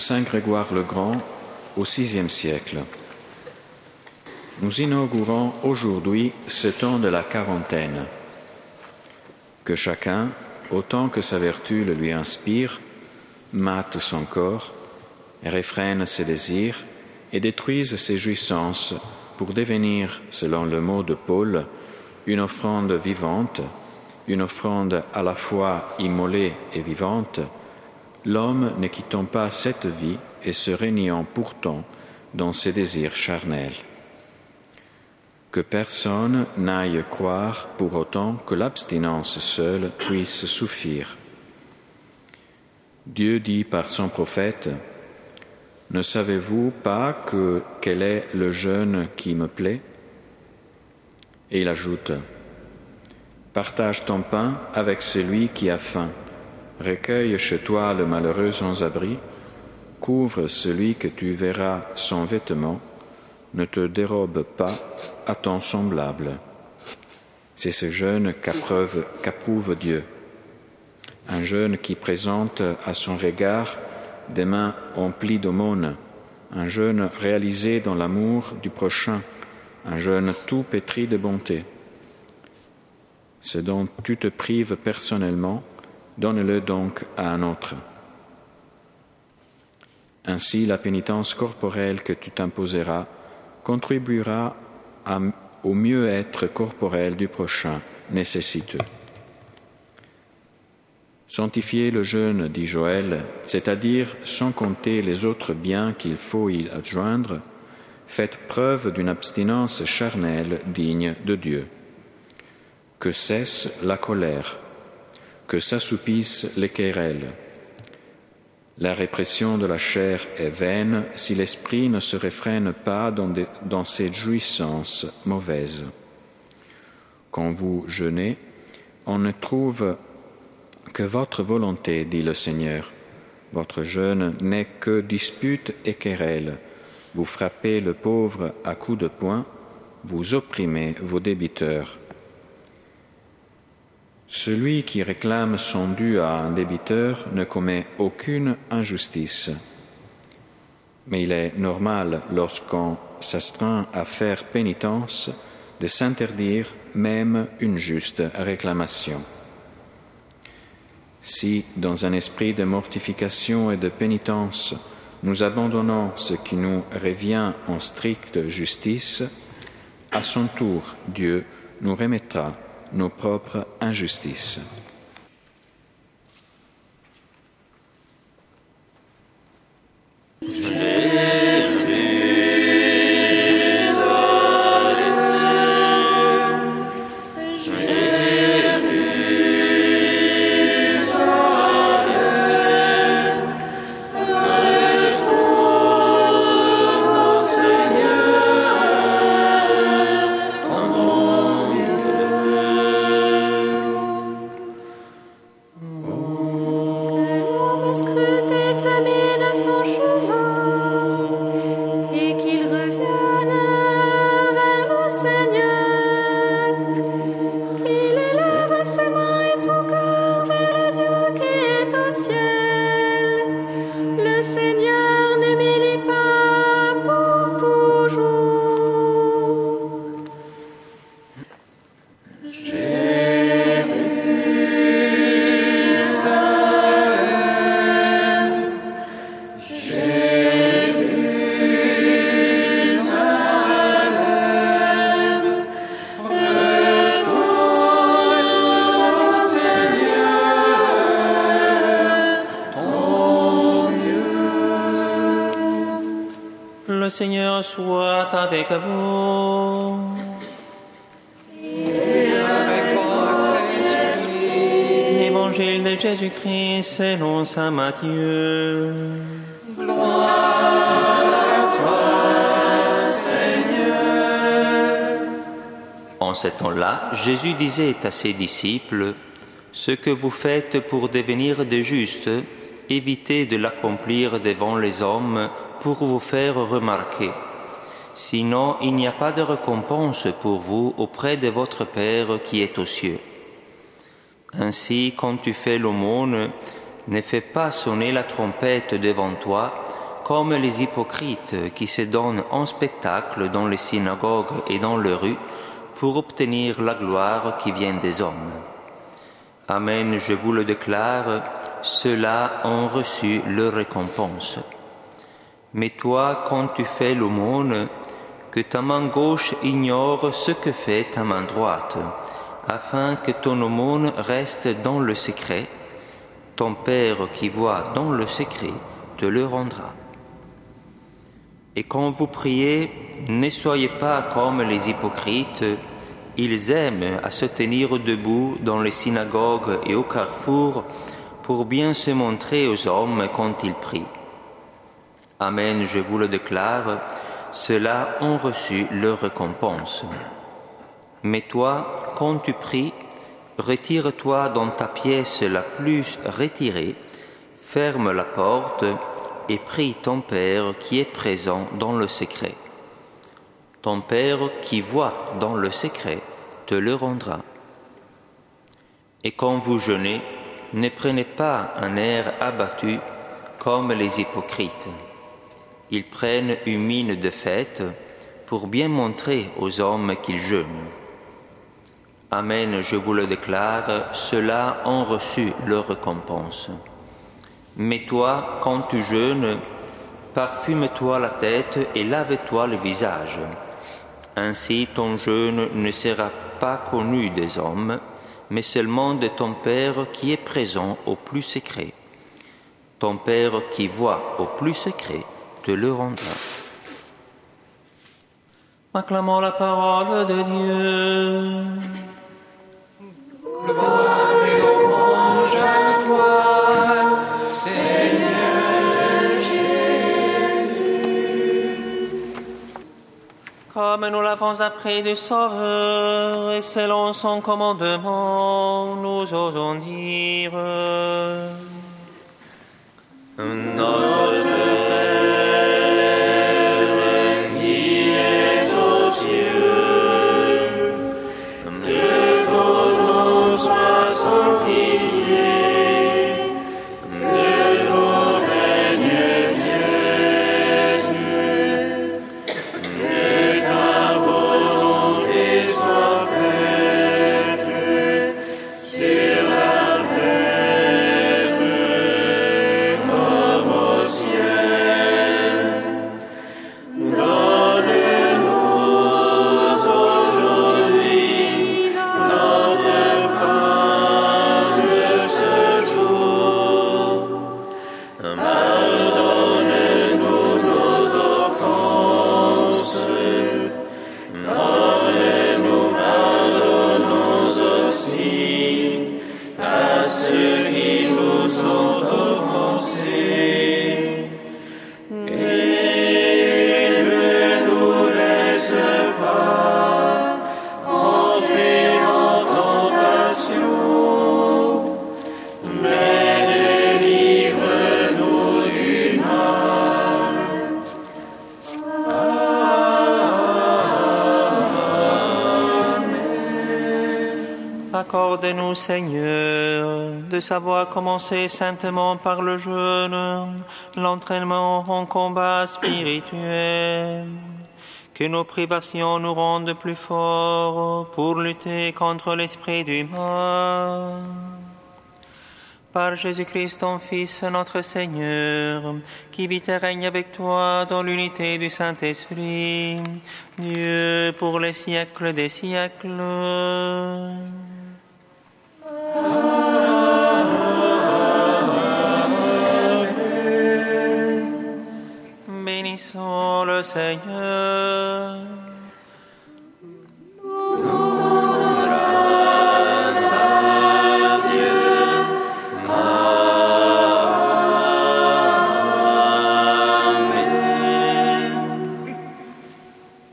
Saint Grégoire le Grand au VIe siècle. Nous inaugurons aujourd'hui ce temps de la quarantaine. Que chacun, autant que sa vertu le lui inspire, mate son corps, réfrène ses désirs et détruise ses jouissances pour devenir, selon le mot de Paul, une offrande vivante, une offrande à la fois immolée et vivante, l'homme ne quittant pas cette vie et se régnant pourtant dans ses désirs charnels. Que personne n'aille croire pour autant que l'abstinence seule puisse suffire. Dieu dit par son prophète, Ne savez-vous pas que quel est le jeûne qui me plaît? Et il ajoute, Partage ton pain avec celui qui a faim Recueille chez toi le malheureux sans abri, couvre celui que tu verras sans vêtement, ne te dérobe pas à ton semblable. C'est ce jeûne qu'approuve Dieu, un jeûne qui présente à son regard des mains emplies d'aumône, un jeûne réalisé dans l'amour du prochain, un jeûne tout pétri de bonté. Ce dont tu te prives personnellement, donne-le donc à un autre. Ainsi, la pénitence corporelle que tu t'imposeras contribuera au mieux-être corporel du prochain nécessiteux. Sanctifier le jeûne, dit Joël, c'est-à-dire sans compter les autres biens qu'il faut y adjoindre, faites preuve d'une abstinence charnelle digne de Dieu. Que cesse la colère, que s'assoupissent les querelles. La répression de la chair est vaine si l'esprit ne se réfrène pas dans, dans ses jouissances mauvaises. Quand vous jeûnez, on ne trouve que votre volonté, dit le Seigneur. Votre jeûne n'est que dispute et querelle. Vous frappez le pauvre à coups de poing, vous opprimez vos débiteurs. Celui qui réclame son dû à un débiteur ne commet aucune injustice. Mais il est normal, lorsqu'on s'astreint à faire pénitence, de s'interdire même une juste réclamation. Si, dans un esprit de mortification et de pénitence, nous abandonnons ce qui nous revient en stricte justice, à son tour Dieu nous remettra nos propres injustices. De Jésus-Christ Saint Matthieu. En ce temps-là, Jésus disait à ses disciples, Ce que vous faites pour devenir des justes, évitez de l'accomplir devant les hommes pour vous faire remarquer. Sinon, il n'y a pas de récompense pour vous auprès de votre Père qui est aux cieux. Ainsi, quand tu fais l'aumône, Ne fais pas sonner la trompette devant toi comme les hypocrites qui se donnent en spectacle dans les synagogues et dans les rues pour obtenir la gloire qui vient des hommes. Amen, je vous le déclare, ceux-là ont reçu leur récompense. Mais toi, quand tu fais l'aumône, que ta main gauche ignore ce que fait ta main droite, afin que ton aumône reste dans le secret. Ton Père qui voit dans le secret te le rendra. Et quand vous priez, ne soyez pas comme les hypocrites, ils aiment à se tenir debout dans les synagogues et au carrefour pour bien se montrer aux hommes quand ils prient. Amen, je vous le déclare, ceux-là ont reçu leur récompense. Mais toi, quand tu pries, retire-toi dans ta pièce la plus retirée, ferme la porte et prie ton Père qui est présent dans le secret. Ton Père qui voit dans le secret te le rendra. Et quand vous jeûnez, ne prenez pas un air abattu comme les hypocrites. Ils prennent une mine de fête pour bien montrer aux hommes qu'ils jeûnent. Amen, je vous le déclare, ceux-là ont reçu leur récompense. Mais toi, quand tu jeûnes, parfume-toi la tête et lave-toi le visage. Ainsi ton jeûne ne sera pas connu des hommes, mais seulement de ton Père qui est présent au plus secret. Ton Père qui voit au plus secret te le rendra. Acclamons la parole de Dieu. Gloire et louange à toi, Seigneur Comme nous l'avons appris du Sauveur et selon son commandement, nous osons dire Notre Accorde-nous, Seigneur, de savoir commencer saintement par le jeûne, l'entraînement en combat spirituel. Que nos privations nous rendent plus forts pour lutter contre l'esprit du mal. Par Jésus-Christ, ton Fils, notre Seigneur, qui vit et règne avec toi dans l'unité du Saint-Esprit, Dieu pour les siècles des siècles. bénissons le Seigneur.